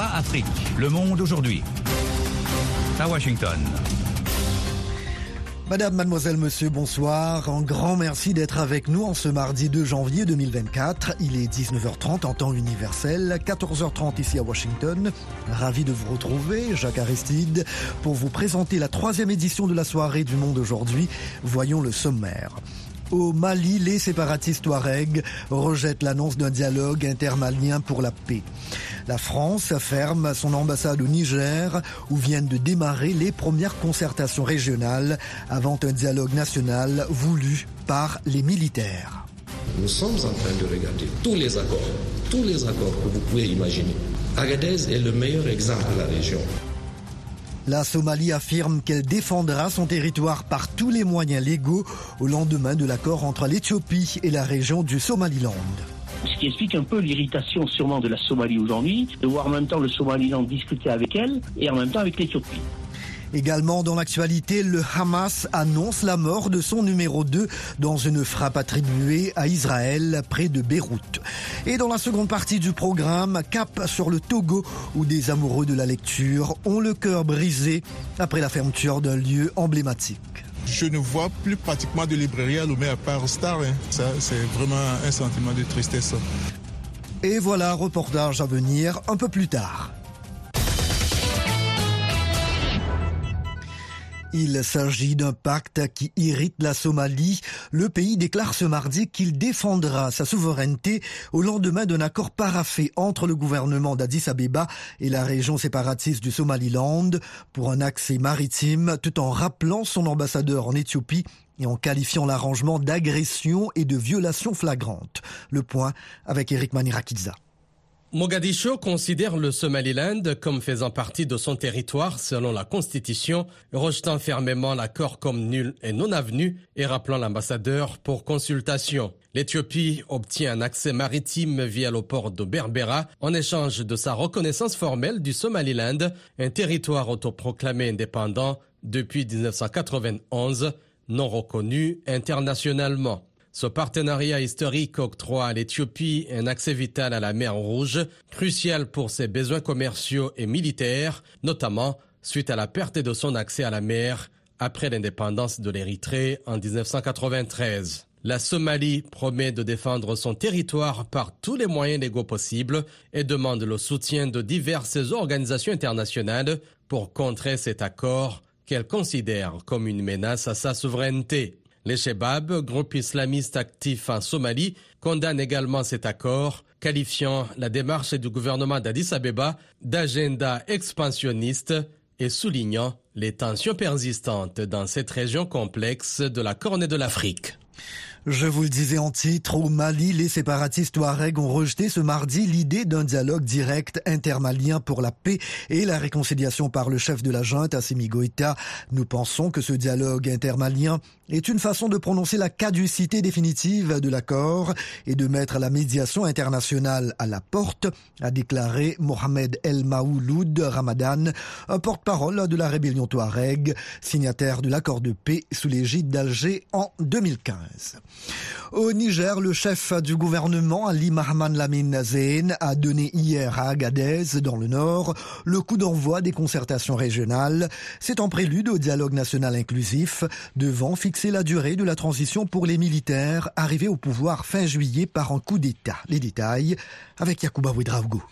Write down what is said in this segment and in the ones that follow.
Afrique. Le monde aujourd'hui. À Washington. Madame, mademoiselle, monsieur, bonsoir. Un grand merci d'être avec nous en ce mardi 2 janvier 2024. Il est 19h30 en temps universel, 14h30 ici à Washington. Ravi de vous retrouver, Jacques Aristide, pour vous présenter la troisième édition de la soirée du Monde aujourd'hui. Voyons le sommaire. Au Mali, les séparatistes Touareg rejettent l'annonce d'un dialogue intermalien pour la paix. La France ferme son ambassade au Niger où viennent de démarrer les premières concertations régionales avant un dialogue national voulu par les militaires. Nous sommes en train de regarder tous les accords, tous les accords que vous pouvez imaginer. Agadez est le meilleur exemple de la région. La Somalie affirme qu'elle défendra son territoire par tous les moyens légaux au lendemain de l'accord entre l'Éthiopie et la région du Somaliland. Ce qui explique un peu l'irritation sûrement de la Somalie aujourd'hui, de voir en même temps le Somaliland discuter avec elle et en même temps avec l'Éthiopie. Également dans l'actualité, le Hamas annonce la mort de son numéro 2 dans une frappe attribuée à Israël près de Beyrouth. Et dans la seconde partie du programme, cap sur le Togo où des amoureux de la lecture ont le cœur brisé après la fermeture d'un lieu emblématique. Je ne vois plus pratiquement de librairie à Lomé à part Star. Hein. Ça, c'est vraiment un sentiment de tristesse. Et voilà, reportage à venir un peu plus tard. Il s'agit d'un pacte qui irrite la Somalie. Le pays déclare ce mardi qu'il défendra sa souveraineté au lendemain d'un accord paraffé entre le gouvernement d'Addis Abeba et la région séparatiste du Somaliland pour un accès maritime tout en rappelant son ambassadeur en Éthiopie et en qualifiant l'arrangement d'agression et de violation flagrante. Le point avec Eric Manirakidza. Mogadiscio considère le Somaliland comme faisant partie de son territoire selon la Constitution, rejetant fermement l'accord comme nul et non avenu et rappelant l'ambassadeur pour consultation. L'Éthiopie obtient un accès maritime via le port de Berbera en échange de sa reconnaissance formelle du Somaliland, un territoire autoproclamé indépendant depuis 1991, non reconnu internationalement. Ce partenariat historique octroie à l'Éthiopie un accès vital à la mer Rouge, crucial pour ses besoins commerciaux et militaires, notamment suite à la perte de son accès à la mer après l'indépendance de l'Érythrée en 1993. La Somalie promet de défendre son territoire par tous les moyens légaux possibles et demande le soutien de diverses organisations internationales pour contrer cet accord qu'elle considère comme une menace à sa souveraineté. Les Shebab, groupe islamiste actif en Somalie, condamnent également cet accord, qualifiant la démarche du gouvernement d'Addis Abeba d'agenda expansionniste et soulignant les tensions persistantes dans cette région complexe de la Corne de l'Afrique. Je vous le disais en titre, au Mali, les séparatistes Touareg ont rejeté ce mardi l'idée d'un dialogue direct intermalien pour la paix et la réconciliation par le chef de la junte, Assimi Goïta. Nous pensons que ce dialogue intermalien est une façon de prononcer la caducité définitive de l'accord et de mettre la médiation internationale à la porte, a déclaré Mohamed El Maouloud Ramadan, un porte-parole de la rébellion Touareg, signataire de l'accord de paix sous l'égide d'Alger en 2015. Au Niger, le chef du gouvernement, Ali Mahman Lamine Zayn, a donné hier à Agadez, dans le nord, le coup d'envoi des concertations régionales. C'est en prélude au dialogue national inclusif, devant fixer la durée de la transition pour les militaires arrivés au pouvoir fin juillet par un coup d'État. Les détails avec Yacouba Ouedraogo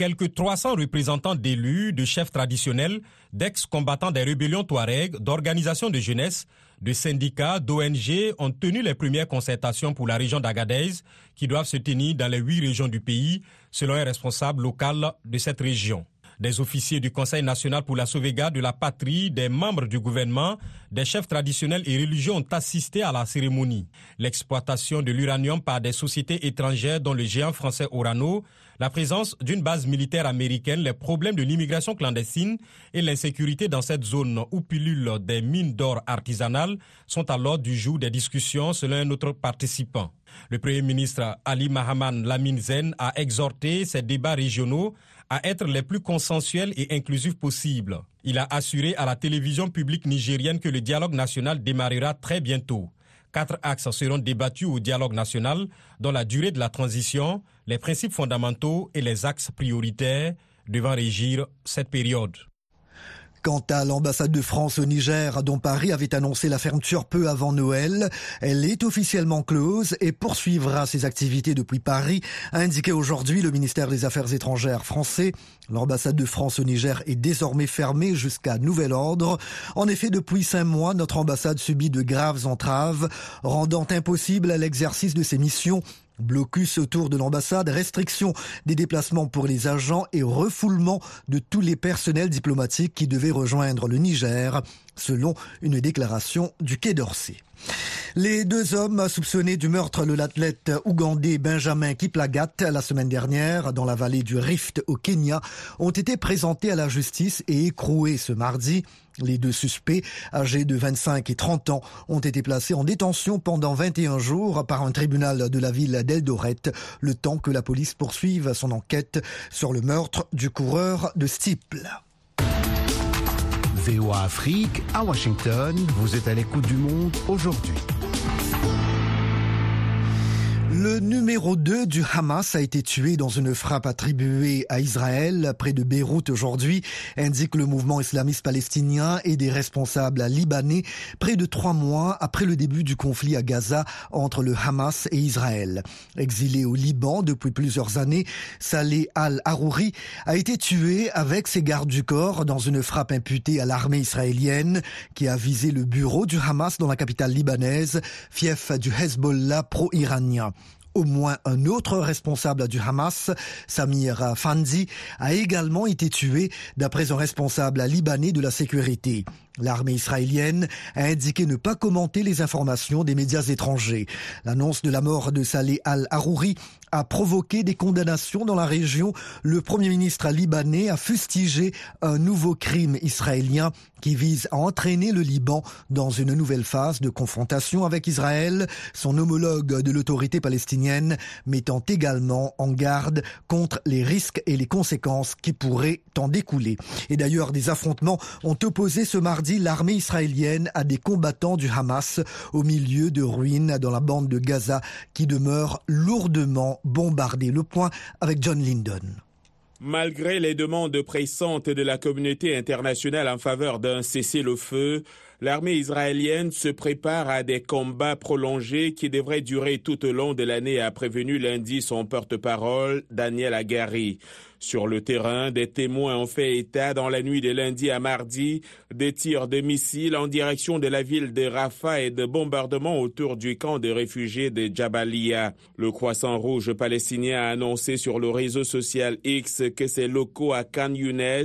quelques 300 représentants d'élus, de chefs traditionnels, d'ex-combattants des rébellions Touareg, d'organisations de jeunesse, de syndicats, d'ONG ont tenu les premières concertations pour la région d'Agadez qui doivent se tenir dans les huit régions du pays, selon un responsable local de cette région des officiers du Conseil national pour la sauvegarde de la patrie, des membres du gouvernement, des chefs traditionnels et religieux ont assisté à la cérémonie. L'exploitation de l'uranium par des sociétés étrangères dont le géant français Orano, la présence d'une base militaire américaine, les problèmes de l'immigration clandestine et l'insécurité dans cette zone où pullulent des mines d'or artisanales sont à l'ordre du jour des discussions selon un autre participant. Le Premier ministre Ali Mahaman Lamine Zen a exhorté ces débats régionaux à être les plus consensuels et inclusifs possibles. Il a assuré à la télévision publique nigérienne que le dialogue national démarrera très bientôt. Quatre axes seront débattus au dialogue national, dont la durée de la transition, les principes fondamentaux et les axes prioritaires devant régir cette période. Quant à l'ambassade de France au Niger, dont Paris avait annoncé la fermeture peu avant Noël, elle est officiellement close et poursuivra ses activités depuis Paris, a indiqué aujourd'hui le ministère des Affaires étrangères français. L'ambassade de France au Niger est désormais fermée jusqu'à nouvel ordre. En effet, depuis cinq mois, notre ambassade subit de graves entraves, rendant impossible l'exercice de ses missions Blocus autour de l'ambassade, restriction des déplacements pour les agents et refoulement de tous les personnels diplomatiques qui devaient rejoindre le Niger, selon une déclaration du Quai d'Orsay. Les deux hommes soupçonnés du meurtre de l'athlète ougandais Benjamin Kiplagat la semaine dernière dans la vallée du Rift au Kenya ont été présentés à la justice et écroués ce mardi. Les deux suspects, âgés de 25 et 30 ans, ont été placés en détention pendant 21 jours par un tribunal de la ville d'Eldoret, le temps que la police poursuive son enquête sur le meurtre du coureur de Stiple. VOA Afrique à Washington, vous êtes à l'écoute du monde aujourd'hui. Le numéro 2 du Hamas a été tué dans une frappe attribuée à Israël près de Beyrouth aujourd'hui, indique le mouvement islamiste palestinien et des responsables libanais près de trois mois après le début du conflit à Gaza entre le Hamas et Israël. Exilé au Liban depuis plusieurs années, Saleh al-Harouri a été tué avec ses gardes du corps dans une frappe imputée à l'armée israélienne qui a visé le bureau du Hamas dans la capitale libanaise, fief du Hezbollah pro-iranien. Au moins un autre responsable du Hamas, Samir Fandi, a également été tué d'après un responsable libanais de la sécurité. L'armée israélienne a indiqué ne pas commenter les informations des médias étrangers. L'annonce de la mort de Saleh al-Harouri a provoqué des condamnations dans la région. Le premier ministre libanais a fustigé un nouveau crime israélien qui vise à entraîner le Liban dans une nouvelle phase de confrontation avec Israël, son homologue de l'autorité palestinienne mettant également en garde contre les risques et les conséquences qui pourraient en découler. Et d'ailleurs, des affrontements ont opposé ce mardi l'armée israélienne à des combattants du Hamas au milieu de ruines dans la bande de Gaza qui demeure lourdement bombardée. Le point avec John Lyndon. Malgré les demandes pressantes de la communauté internationale en faveur d'un cessez-le-feu, l'armée israélienne se prépare à des combats prolongés qui devraient durer tout au long de l'année, a prévenu lundi son porte-parole Daniel Agari. Sur le terrain, des témoins ont fait état dans la nuit de lundi à mardi des tirs de missiles en direction de la ville de Rafah et de bombardements autour du camp de réfugiés de Jabalia. Le Croissant Rouge palestinien a annoncé sur le réseau social X que ses locaux à Khan Younes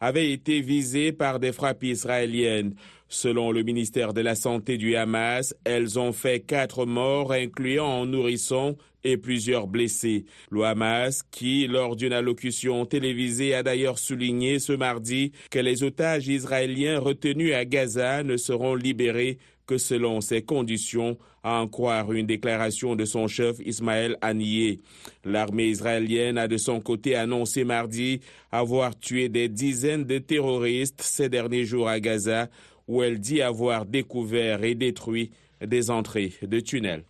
avaient été visés par des frappes israéliennes. Selon le ministère de la Santé du Hamas, elles ont fait quatre morts, incluant un nourrisson et plusieurs blessés. Le Hamas, qui, lors d'une allocution télévisée, a d'ailleurs souligné ce mardi que les otages israéliens retenus à Gaza ne seront libérés que selon ces conditions, à en croire une déclaration de son chef Ismaël Haniyeh. L'armée israélienne a de son côté annoncé mardi avoir tué des dizaines de terroristes ces derniers jours à Gaza, où elle dit avoir découvert et détruit des entrées de tunnels.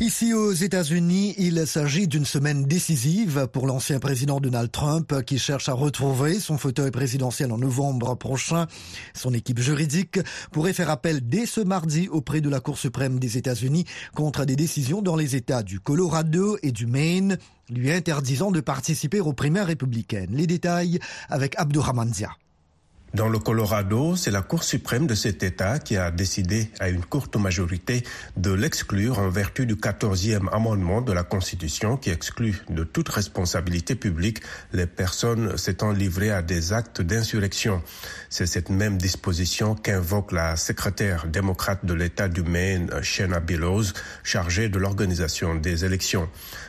Ici aux États-Unis, il s'agit d'une semaine décisive pour l'ancien président Donald Trump qui cherche à retrouver son fauteuil présidentiel en novembre prochain. Son équipe juridique pourrait faire appel dès ce mardi auprès de la Cour suprême des États-Unis contre des décisions dans les États du Colorado et du Maine lui interdisant de participer aux primaires républicaines. Les détails avec Abdurrahman Zia. Dans le Colorado, c'est la Cour suprême de cet État qui a décidé à une courte majorité de l'exclure en vertu du 14e amendement de la Constitution qui exclut de toute responsabilité publique les personnes s'étant livrées à des actes d'insurrection. C'est cette même disposition qu'invoque la secrétaire démocrate de l'État du Maine, Shanna Billows, chargée de l'organisation des élections.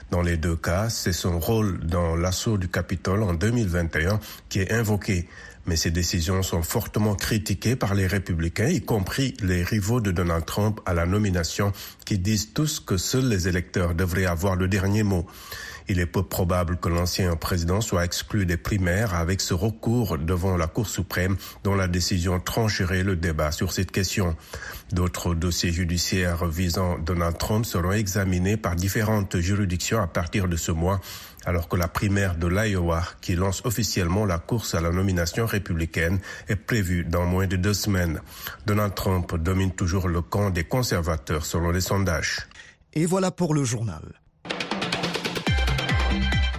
Dans les deux cas, c'est son rôle dans l'assaut du Capitole en 2021 qui est invoqué mais ces décisions sont fortement critiquées par les républicains, y compris les rivaux de Donald Trump à la nomination, qui disent tous que seuls les électeurs devraient avoir le dernier mot. Il est peu probable que l'ancien président soit exclu des primaires avec ce recours devant la Cour suprême dont la décision trancherait le débat sur cette question. D'autres dossiers judiciaires visant Donald Trump seront examinés par différentes juridictions à partir de ce mois, alors que la primaire de l'Iowa, qui lance officiellement la course à la nomination républicaine, est prévue dans moins de deux semaines. Donald Trump domine toujours le camp des conservateurs selon les sondages. Et voilà pour le journal.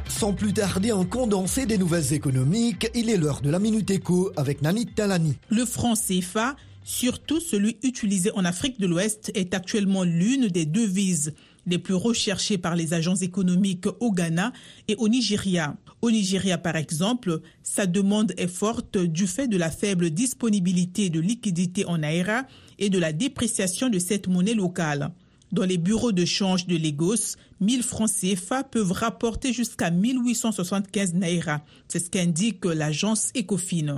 Sans plus tarder, un condensé des nouvelles économiques, il est l'heure de la Minute Éco avec Nani Talani. Le franc CFA surtout celui utilisé en Afrique de l'Ouest, est actuellement l'une des devises les plus recherchées par les agences économiques au Ghana et au Nigeria. Au Nigeria, par exemple, sa demande est forte du fait de la faible disponibilité de liquidités en Naira et de la dépréciation de cette monnaie locale. Dans les bureaux de change de Lagos, 1000 francs CFA peuvent rapporter jusqu'à 1875 Naira. C'est ce qu'indique l'agence Ecofin.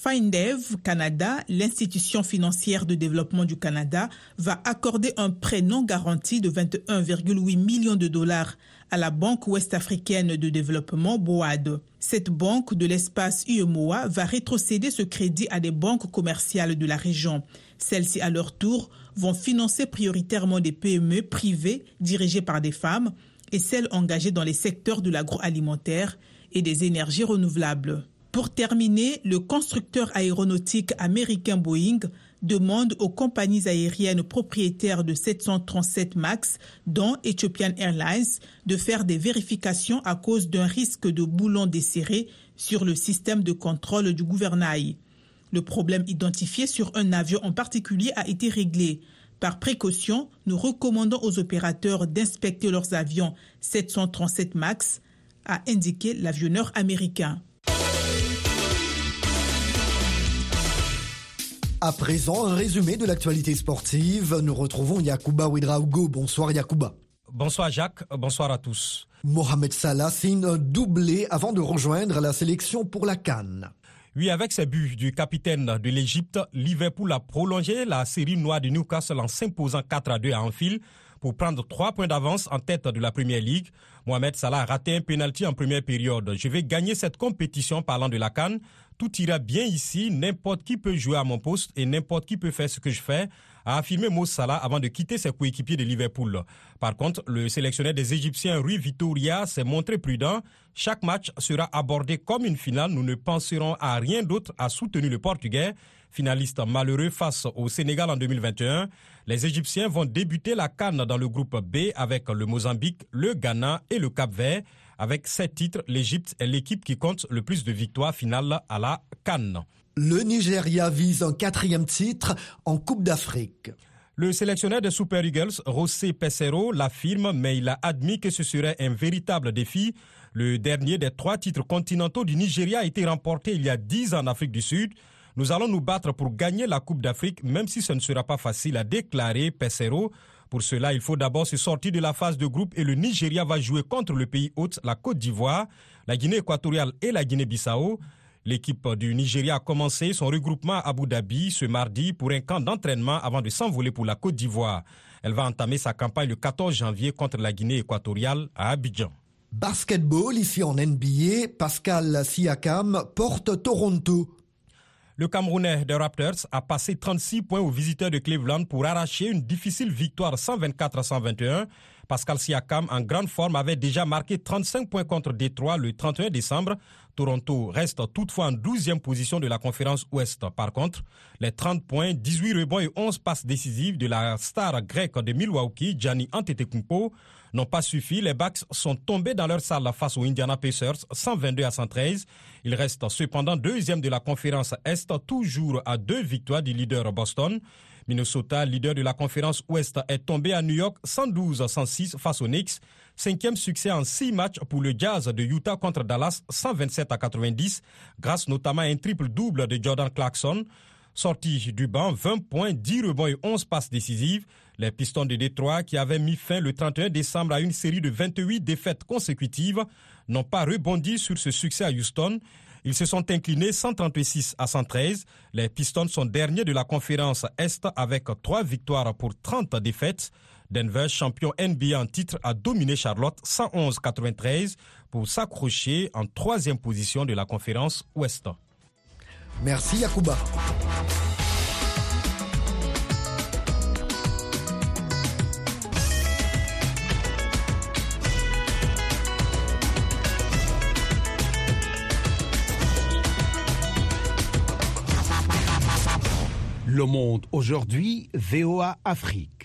Findev Canada, l'institution financière de développement du Canada, va accorder un prêt non garanti de 21,8 millions de dollars à la Banque ouest-africaine de développement BOAD. Cette banque de l'espace UEMOA va rétrocéder ce crédit à des banques commerciales de la région. Celles-ci, à leur tour, vont financer prioritairement des PME privées dirigées par des femmes et celles engagées dans les secteurs de l'agroalimentaire et des énergies renouvelables. Pour terminer, le constructeur aéronautique américain Boeing demande aux compagnies aériennes propriétaires de 737 MAX, dont Ethiopian Airlines, de faire des vérifications à cause d'un risque de boulons desserrés sur le système de contrôle du gouvernail. Le problème identifié sur un avion en particulier a été réglé. Par précaution, nous recommandons aux opérateurs d'inspecter leurs avions 737 MAX, a indiqué l'avionneur américain. À présent, un résumé de l'actualité sportive. Nous retrouvons Yakuba Ouedraogo. Bonsoir Yakuba. Bonsoir Jacques, bonsoir à tous. Mohamed Salah signe un doublé avant de rejoindre la sélection pour la Cannes. Oui, avec ses buts du capitaine de l'Égypte, Liverpool a prolongé la série noire de Newcastle en s'imposant 4 à 2 à Anfield pour prendre 3 points d'avance en tête de la Première Ligue. Mohamed Salah a raté un penalty en première période. Je vais gagner cette compétition parlant de la Cannes tout ira bien ici, n'importe qui peut jouer à mon poste et n'importe qui peut faire ce que je fais, a affirmé Mo Salah avant de quitter ses coéquipiers de Liverpool. Par contre, le sélectionneur des Égyptiens Rui Vitoria s'est montré prudent. Chaque match sera abordé comme une finale. Nous ne penserons à rien d'autre, à soutenir le Portugais. Finaliste malheureux face au Sénégal en 2021, les Égyptiens vont débuter la Cannes dans le groupe B avec le Mozambique, le Ghana et le Cap-Vert. Avec sept titres, l'Égypte est l'équipe qui compte le plus de victoires finales à la Cannes. Le Nigeria vise un quatrième titre en Coupe d'Afrique. Le sélectionneur des Super Eagles, José Pesero, l'affirme, mais il a admis que ce serait un véritable défi. Le dernier des trois titres continentaux du Nigeria a été remporté il y a dix ans en Afrique du Sud. Nous allons nous battre pour gagner la Coupe d'Afrique, même si ce ne sera pas facile, a déclaré Pesero. Pour cela, il faut d'abord se sortir de la phase de groupe et le Nigeria va jouer contre le pays hôte, la Côte d'Ivoire, la Guinée équatoriale et la Guinée-Bissau. L'équipe du Nigeria a commencé son regroupement à Abu Dhabi ce mardi pour un camp d'entraînement avant de s'envoler pour la Côte d'Ivoire. Elle va entamer sa campagne le 14 janvier contre la Guinée équatoriale à Abidjan. Basketball, ici en NBA, Pascal Siakam porte Toronto le Camerounais des Raptors a passé 36 points aux visiteurs de Cleveland pour arracher une difficile victoire 124 à 121. Pascal Siakam, en grande forme, avait déjà marqué 35 points contre Détroit le 31 décembre. Toronto reste toutefois en 12e position de la conférence Ouest. Par contre, les 30 points, 18 rebonds et 11 passes décisives de la star grecque de Milwaukee, Gianni Antetokounmpo, n'ont pas suffi. Les Bucks sont tombés dans leur salle face aux Indiana Pacers, 122 à 113. Ils restent cependant deuxième de la conférence Est, toujours à deux victoires du leader Boston. Minnesota, leader de la conférence Ouest, est tombé à New York 112 à 106 face aux Knicks. Cinquième succès en six matchs pour le Jazz de Utah contre Dallas, 127 à 90, grâce notamment à un triple-double de Jordan Clarkson. Sorti du banc, 20 points, 10 rebonds et 11 passes décisives. Les Pistons de Détroit, qui avaient mis fin le 31 décembre à une série de 28 défaites consécutives, n'ont pas rebondi sur ce succès à Houston. Ils se sont inclinés 136 à 113. Les Pistons sont derniers de la conférence Est avec trois victoires pour 30 défaites. Denver, champion NBA en titre, a dominé Charlotte 111-93 pour s'accrocher en troisième position de la conférence Ouest. Merci Yakuba. Le Monde aujourd'hui, VOA Afrique.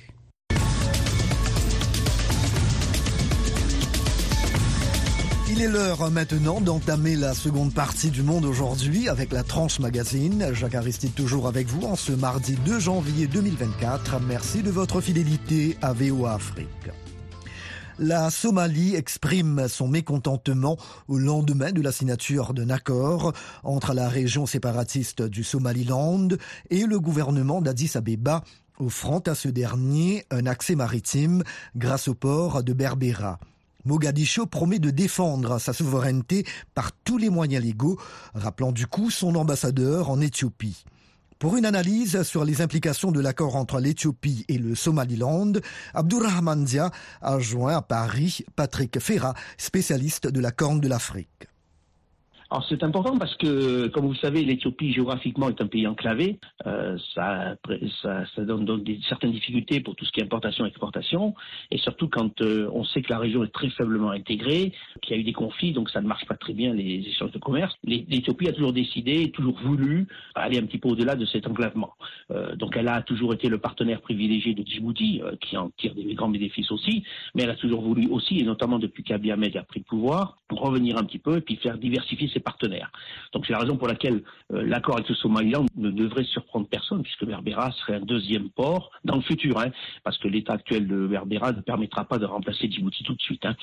Il est l'heure maintenant d'entamer la seconde partie du Monde aujourd'hui avec la tranche magazine. Jacques Aristide toujours avec vous en ce mardi 2 janvier 2024. Merci de votre fidélité à VOA Afrique. La Somalie exprime son mécontentement au lendemain de la signature d'un accord entre la région séparatiste du Somaliland et le gouvernement d'Addis Abeba, offrant à ce dernier un accès maritime grâce au port de Berbera. Mogadiscio promet de défendre sa souveraineté par tous les moyens légaux, rappelant du coup son ambassadeur en Éthiopie. Pour une analyse sur les implications de l'accord entre l'Éthiopie et le Somaliland, Abdurrahman Dia a joint à Paris Patrick Ferra, spécialiste de la Corne de l'Afrique. Alors c'est important parce que, comme vous savez, l'Éthiopie géographiquement est un pays enclavé. Euh, ça, donne donc certaines difficultés pour tout ce qui est importation-exportation, et surtout quand euh, on sait que la région est très faiblement intégrée, qu'il y a eu des conflits, donc ça ne marche pas très bien les échanges de commerce. L'Éthiopie a toujours décidé, toujours voulu aller un petit peu au-delà de cet enclavement. Euh, donc elle a toujours été le partenaire privilégié de Djibouti, qui en tire des grands bénéfices aussi, mais elle a toujours voulu aussi, et notamment depuis qu'Abiy Ahmed a pris le pouvoir, revenir un petit peu et puis faire diversifier ses partenaires. Donc c'est la raison pour laquelle euh, l'accord avec le Somaliland ne devrait surprendre personne, puisque Berbera serait un deuxième port dans le futur, hein, parce que l'état actuel de Berbera ne permettra pas de remplacer Djibouti tout de suite. Hein.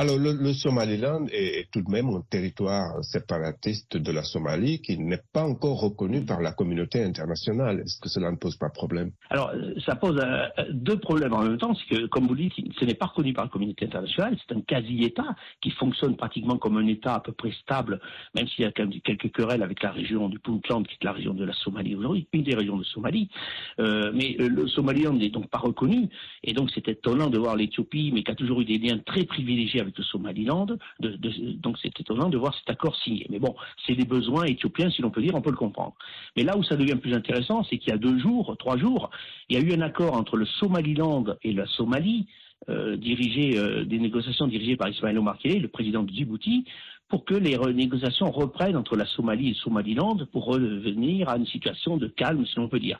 Alors, le, le Somaliland est, est, tout de même un territoire séparatiste de la Somalie qui n'est pas encore reconnu par la communauté internationale. Est-ce que cela ne pose pas problème? Alors, ça pose euh, deux problèmes en même temps. C'est que, comme vous le dites, ce n'est pas reconnu par la communauté internationale. C'est un quasi-État qui fonctionne pratiquement comme un État à peu près stable, même s'il y a quelques querelles avec la région du Puntland, qui est la région de la Somalie aujourd'hui, une des régions de Somalie. Euh, mais le Somaliland n'est donc pas reconnu. Et donc, c'est étonnant de voir l'Éthiopie, mais qui a toujours eu des liens très privilégiés avec le Somaliland. De, de, donc c'est étonnant de voir cet accord signé. Mais bon, c'est des besoins éthiopiens, si l'on peut dire, on peut le comprendre. Mais là où ça devient plus intéressant, c'est qu'il y a deux jours, trois jours, il y a eu un accord entre le Somaliland et la Somalie, euh, euh, des négociations dirigées par Ismaël Omar le président de Djibouti, pour que les négociations reprennent entre la Somalie et le Somaliland pour revenir à une situation de calme, si l'on peut dire.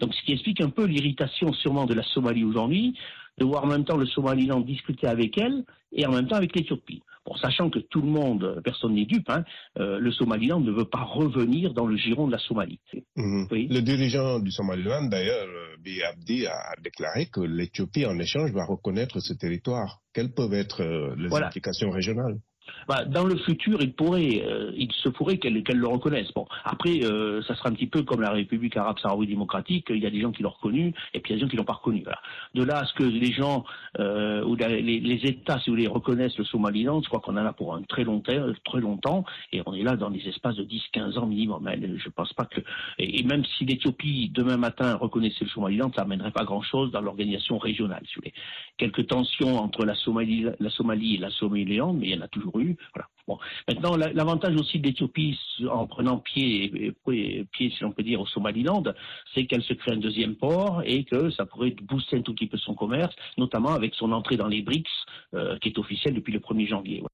Donc, ce qui explique un peu l'irritation sûrement de la Somalie aujourd'hui, de voir en même temps le Somaliland discuter avec elle et en même temps avec l'Éthiopie. Bon, sachant que tout le monde, personne n'est dupe, hein, euh, le Somaliland ne veut pas revenir dans le giron de la Somalie. Mmh. Oui. Le dirigeant du Somaliland, d'ailleurs, Bi Abdi, a déclaré que l'Éthiopie, en échange, va reconnaître ce territoire. Quelles peuvent être euh, les voilà. implications régionales? Bah, dans le futur, il pourrait, euh, il se pourrait qu'elle qu le reconnaisse. Bon, après, euh, ça sera un petit peu comme la République arabe sahraoui démocratique. Il y a des gens qui l'ont reconnu et puis il y a des gens qui l'ont pas reconnu. De là à ce que les gens euh, ou les, les, États, si vous voulez, reconnaissent le Somaliland, je crois qu'on en a pour un très long, très longtemps et on est là dans des espaces de 10-15 ans minimum. Je pense pas que et, même si l'Éthiopie demain matin reconnaissait le Somaliland, ça amènerait pas grand-chose dans l'organisation régionale. Si vous voulez. Quelques tensions entre la Somalie, la Somalie et la Somaliland, mais il y en a toujours eu. Voilà. Bon. Maintenant, l'avantage aussi de l'Éthiopie en prenant pied, pied, si l'on peut dire, au Somaliland, c'est qu'elle se crée un deuxième port et que ça pourrait booster un tout petit peu son commerce, notamment avec son entrée dans les BRICS, euh, qui est officielle depuis le 1er janvier. Ouais.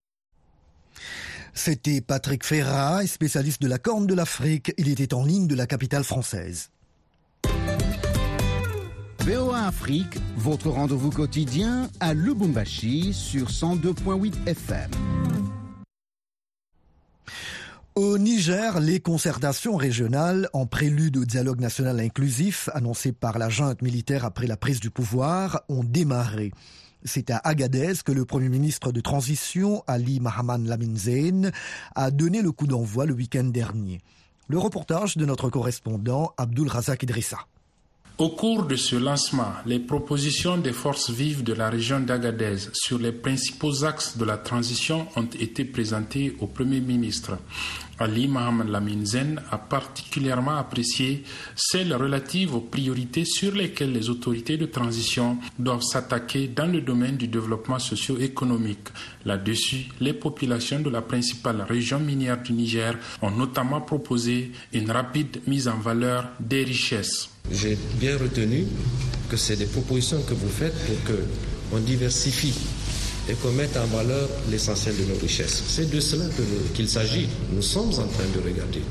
C'était Patrick Ferrat, spécialiste de la Corne de l'Afrique. Il était en ligne de la capitale française. VOA Afrique, votre rendez-vous quotidien à Lubumbashi sur 102.8 FM. Au Niger, les concertations régionales, en prélude au dialogue national inclusif annoncé par la junte militaire après la prise du pouvoir, ont démarré. C'est à Agadez que le Premier ministre de transition, Ali Mahaman Lamine Zeyn, a donné le coup d'envoi le week-end dernier. Le reportage de notre correspondant Abdul Razak Idrissa. Au cours de ce lancement, les propositions des forces vives de la région d'Agadez sur les principaux axes de la transition ont été présentées au Premier ministre. Ali Mohamed Laminzen a particulièrement apprécié celles relatives aux priorités sur lesquelles les autorités de transition doivent s'attaquer dans le domaine du développement socio-économique. Là-dessus, les populations de la principale région minière du Niger ont notamment proposé une rapide mise en valeur des richesses. J'ai bien retenu que c'est des propositions que vous faites pour qu'on diversifie et qu'on mette en valeur l'essentiel de nos richesses. C'est de cela qu'il s'agit. Nous sommes en train de regarder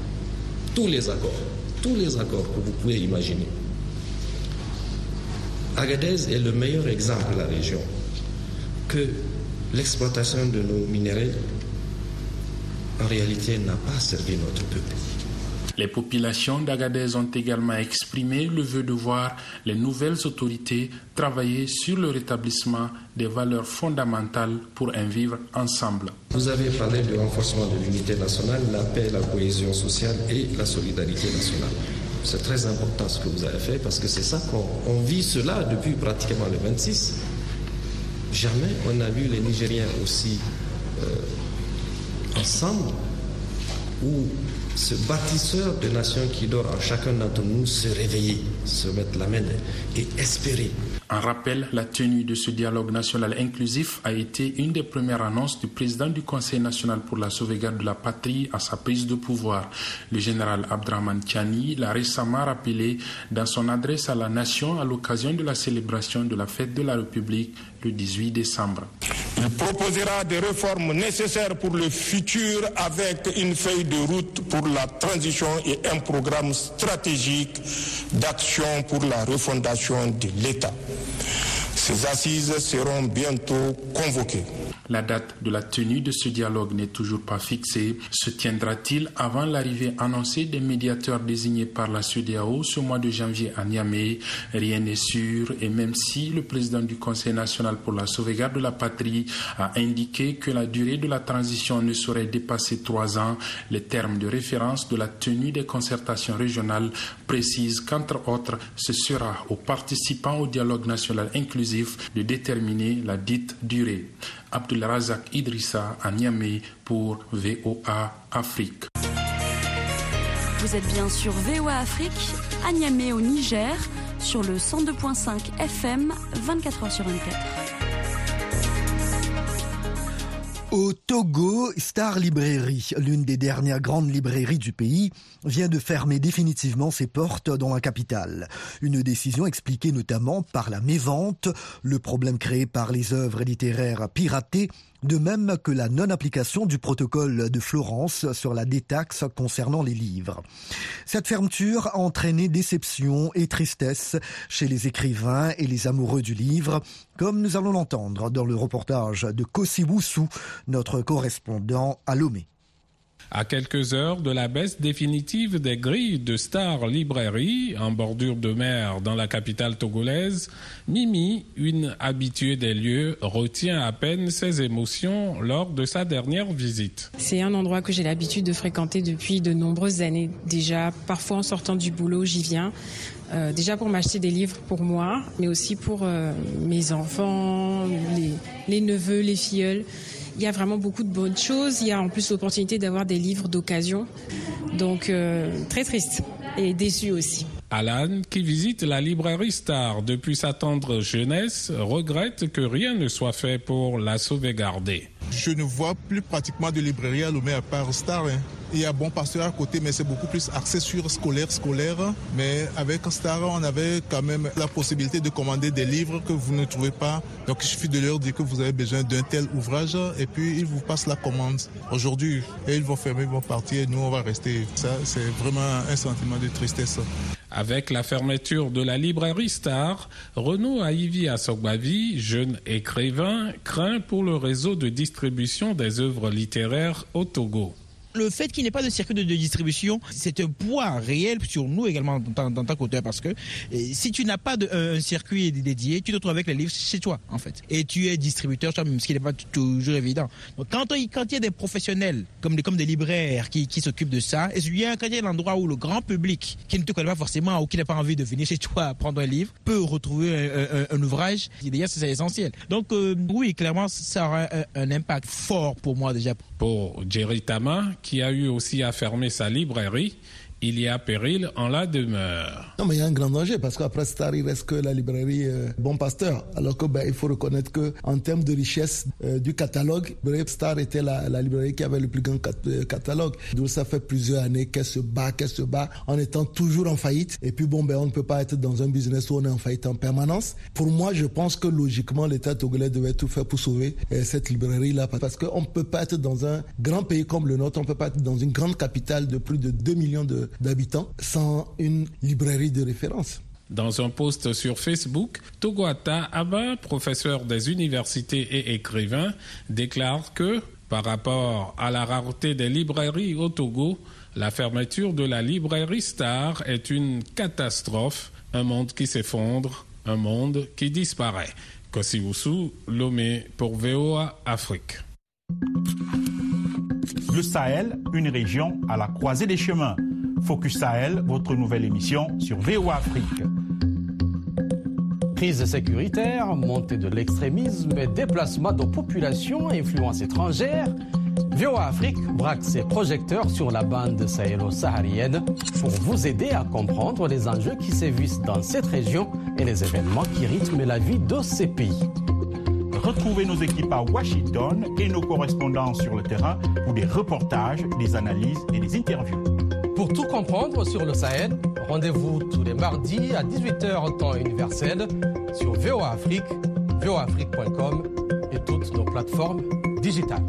tous les accords, tous les accords que vous pouvez imaginer. Agadez est le meilleur exemple de la région que l'exploitation de nos minéraux en réalité n'a pas servi notre peuple. Les populations d'Agadez ont également exprimé le vœu de voir les nouvelles autorités travailler sur le rétablissement des valeurs fondamentales pour un vivre ensemble. Vous avez parlé du renforcement de l'unité nationale, la paix, la cohésion sociale et la solidarité nationale. C'est très important ce que vous avez fait parce que c'est ça qu'on vit cela depuis pratiquement le 26. Jamais on a vu les Nigériens aussi euh, ensemble ou ce bâtisseur de nations qui dort en chacun d'entre nous se réveiller, se mettre la main et espérer. En rappel, la tenue de ce dialogue national inclusif a été une des premières annonces du président du Conseil national pour la sauvegarde de la patrie à sa prise de pouvoir. Le général Abdraman Tiani l'a récemment rappelé dans son adresse à la nation à l'occasion de la célébration de la fête de la République le 18 décembre. Il proposera des réformes nécessaires pour le futur avec une feuille de route pour la transition et un programme stratégique d'action pour la refondation de l'État. Ces assises seront bientôt convoquées. La date de la tenue de ce dialogue n'est toujours pas fixée. Se tiendra-t-il avant l'arrivée annoncée des médiateurs désignés par la CEDEAO ce mois de janvier à Niamey? Rien n'est sûr et même si le président du Conseil national pour la sauvegarde de la patrie a indiqué que la durée de la transition ne saurait dépasser trois ans, les termes de référence de la tenue des concertations régionales précisent qu'entre autres, ce sera aux participants au dialogue national inclusif de déterminer la dite durée. Abdulrazak Idrissa à Niamey pour VOA Afrique. Vous êtes bien sur VOA Afrique, à Niamey au Niger, sur le 102.5 FM, 24h sur 24. Au Togo, Star Librairie, l'une des dernières grandes librairies du pays, vient de fermer définitivement ses portes dans la capitale. Une décision expliquée notamment par la mévente, le problème créé par les œuvres littéraires piratées, de même que la non-application du protocole de Florence sur la détaxe concernant les livres. Cette fermeture a entraîné déception et tristesse chez les écrivains et les amoureux du livre, comme nous allons l'entendre dans le reportage de Kosiwusu, notre correspondant à Lomé. À quelques heures de la baisse définitive des grilles de Star Librairie en bordure de mer dans la capitale togolaise, Mimi, une habituée des lieux, retient à peine ses émotions lors de sa dernière visite. C'est un endroit que j'ai l'habitude de fréquenter depuis de nombreuses années déjà. Parfois en sortant du boulot, j'y viens. Euh, déjà pour m'acheter des livres pour moi, mais aussi pour euh, mes enfants, les, les neveux, les filleuls. Il y a vraiment beaucoup de bonnes choses. Il y a en plus l'opportunité d'avoir des livres d'occasion. Donc euh, très triste et déçu aussi. Alan, qui visite la librairie Star depuis sa tendre jeunesse, regrette que rien ne soit fait pour la sauvegarder. Je ne vois plus pratiquement de librairie à Lomé à part Star. Hein. Il y a Bon Pasteur à côté, mais c'est beaucoup plus axé sur scolaire, scolaire. Mais avec Star, on avait quand même la possibilité de commander des livres que vous ne trouvez pas. Donc il suffit de leur dire que vous avez besoin d'un tel ouvrage et puis ils vous passent la commande aujourd'hui. Et ils vont fermer, ils vont partir et nous on va rester. Ça, c'est vraiment un sentiment de tristesse. Avec la fermeture de la librairie Star, Renaud Aivi Asogbavi, jeune écrivain, craint pour le réseau de distribution des œuvres littéraires au Togo le fait qu'il n'y ait pas de circuit de, distribution, c'est un poids réel sur nous également dans, tant qu'auteur parce que si tu n'as pas de, un circuit dédié, tu te trouves avec les livres chez toi en fait. Et tu es distributeur, ce qui n'est pas toujours évident. Quand, il y a des professionnels comme des, libraires qui, s'occupent de ça, et bien quand il y a l'endroit où le grand public qui ne te connaît pas forcément ou qui n'a pas envie de venir chez toi prendre un livre peut retrouver un, ouvrage, c'est essentiel. Donc euh, oui, clairement ça aura un, un, impact fort pour moi déjà. Pour Jerry Tama, qui a eu aussi à fermer sa librairie il y a péril en la demeure. Non, mais il y a un grand danger parce qu'après Star, il reste que la librairie euh, Bon Pasteur. Alors que ben, il faut reconnaître que en termes de richesse euh, du catalogue, Star était la, la, librairie qui avait le plus grand euh, catalogue. Donc ça fait plusieurs années qu'elle se bat, qu'elle se bat en étant toujours en faillite. Et puis bon, ben on ne peut pas être dans un business où on est en faillite en permanence. Pour moi, je pense que logiquement l'État togolais devait tout faire pour sauver cette librairie là parce qu'on ne peut pas être dans un grand pays comme le nôtre, on ne peut pas être dans une grande capitale de plus de 2 millions de d'habitants sans une librairie de référence. Dans un post sur Facebook, Togoata Abba, professeur des universités et écrivain, déclare que, par rapport à la rareté des librairies au Togo, la fermeture de la librairie Star est une catastrophe, un monde qui s'effondre, un monde qui disparaît. Kosiwusu, Lomé pour VOA Afrique. Le Sahel, une région à la croisée des chemins. Focus Sahel, votre nouvelle émission sur VOA Afrique. Crise sécuritaire, montée de l'extrémisme déplacement de populations à influence étrangère, VOA Afrique braque ses projecteurs sur la bande sahélo-saharienne pour vous aider à comprendre les enjeux qui sévissent dans cette région et les événements qui rythment la vie de ces pays. Retrouvez nos équipes à Washington et nos correspondants sur le terrain pour des reportages, des analyses et des interviews. Pour tout comprendre sur le Sahel, rendez-vous tous les mardis à 18h en temps universel sur VOA Afrique, et toutes nos plateformes digitales.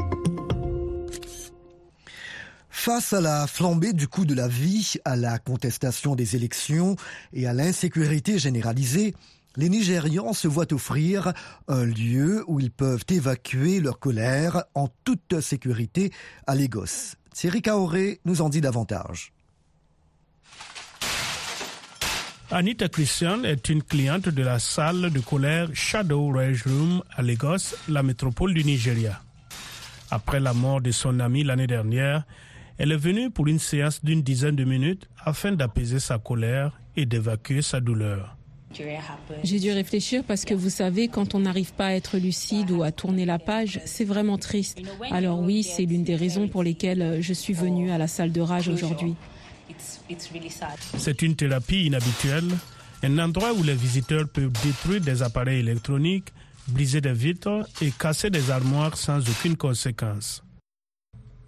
Face à la flambée du coût de la vie, à la contestation des élections et à l'insécurité généralisée, les Nigérians se voient offrir un lieu où ils peuvent évacuer leur colère en toute sécurité à Lagos. Thierry Kaoré nous en dit davantage. Anita Christian est une cliente de la salle de colère Shadow Rage Room à Lagos, la métropole du Nigeria. Après la mort de son ami l'année dernière, elle est venue pour une séance d'une dizaine de minutes afin d'apaiser sa colère et d'évacuer sa douleur. J'ai dû réfléchir parce que vous savez, quand on n'arrive pas à être lucide ou à tourner la page, c'est vraiment triste. Alors oui, c'est l'une des raisons pour lesquelles je suis venue à la salle de rage aujourd'hui. C'est une thérapie inhabituelle, un endroit où les visiteurs peuvent détruire des appareils électroniques, briser des vitres et casser des armoires sans aucune conséquence.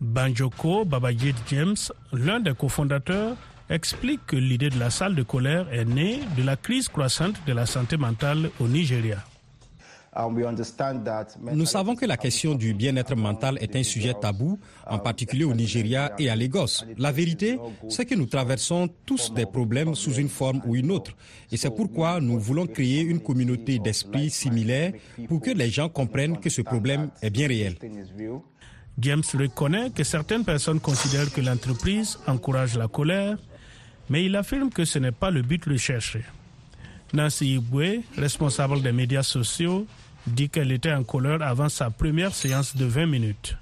Banjoko Babajit James, l'un des cofondateurs, explique que l'idée de la salle de colère est née de la crise croissante de la santé mentale au Nigeria. Nous savons que la question du bien-être mental est un sujet tabou, en particulier au Nigeria et à Lagos. La vérité, c'est que nous traversons tous des problèmes sous une forme ou une autre. Et c'est pourquoi nous voulons créer une communauté d'esprit similaire pour que les gens comprennent que ce problème est bien réel. James reconnaît que certaines personnes considèrent que l'entreprise encourage la colère, mais il affirme que ce n'est pas le but recherché. Nancy Ibwe, responsable des médias sociaux, dit qu'elle était en colère avant sa première séance de 20 minutes.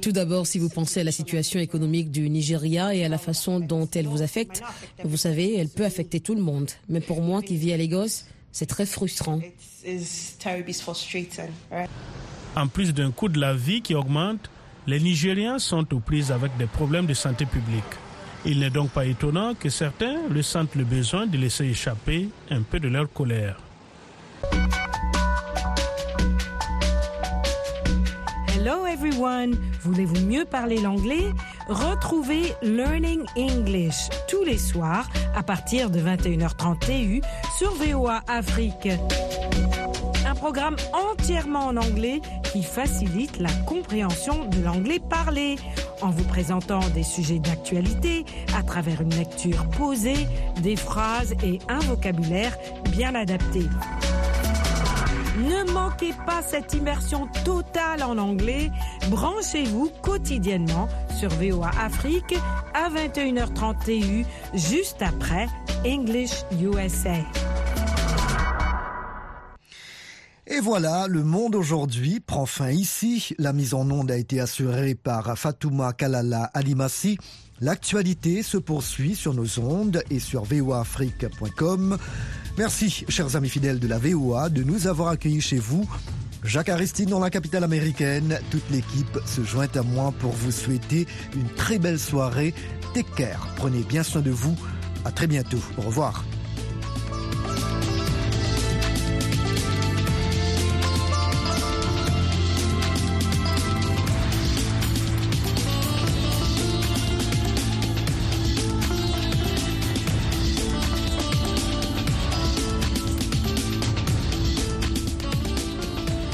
Tout d'abord, si vous pensez à la situation économique du Nigeria et à la façon dont elle vous affecte, vous savez, elle peut affecter tout le monde. Mais pour moi qui vis à Lagos, c'est très frustrant. En plus d'un coût de la vie qui augmente, les Nigériens sont aux prises avec des problèmes de santé publique. Il n'est donc pas étonnant que certains ressentent le besoin de laisser échapper un peu de leur colère. Hello everyone! Voulez-vous mieux parler l'anglais? Retrouvez Learning English tous les soirs à partir de 21h30 TU sur VOA Afrique. Un programme entièrement en anglais qui facilite la compréhension de l'anglais parlé en vous présentant des sujets d'actualité à travers une lecture posée, des phrases et un vocabulaire bien adapté. Ne manquez pas cette immersion totale en anglais. Branchez-vous quotidiennement sur VOA Afrique à 21h30 TU, juste après English USA. Et voilà, le monde aujourd'hui prend fin ici. La mise en onde a été assurée par Fatouma Kalala Alimassi. L'actualité se poursuit sur nos ondes et sur voaafrique.com. Merci, chers amis fidèles de la VOA, de nous avoir accueillis chez vous. Jacques Aristide dans la capitale américaine. Toute l'équipe se joint à moi pour vous souhaiter une très belle soirée. Take care. Prenez bien soin de vous. À très bientôt. Au revoir.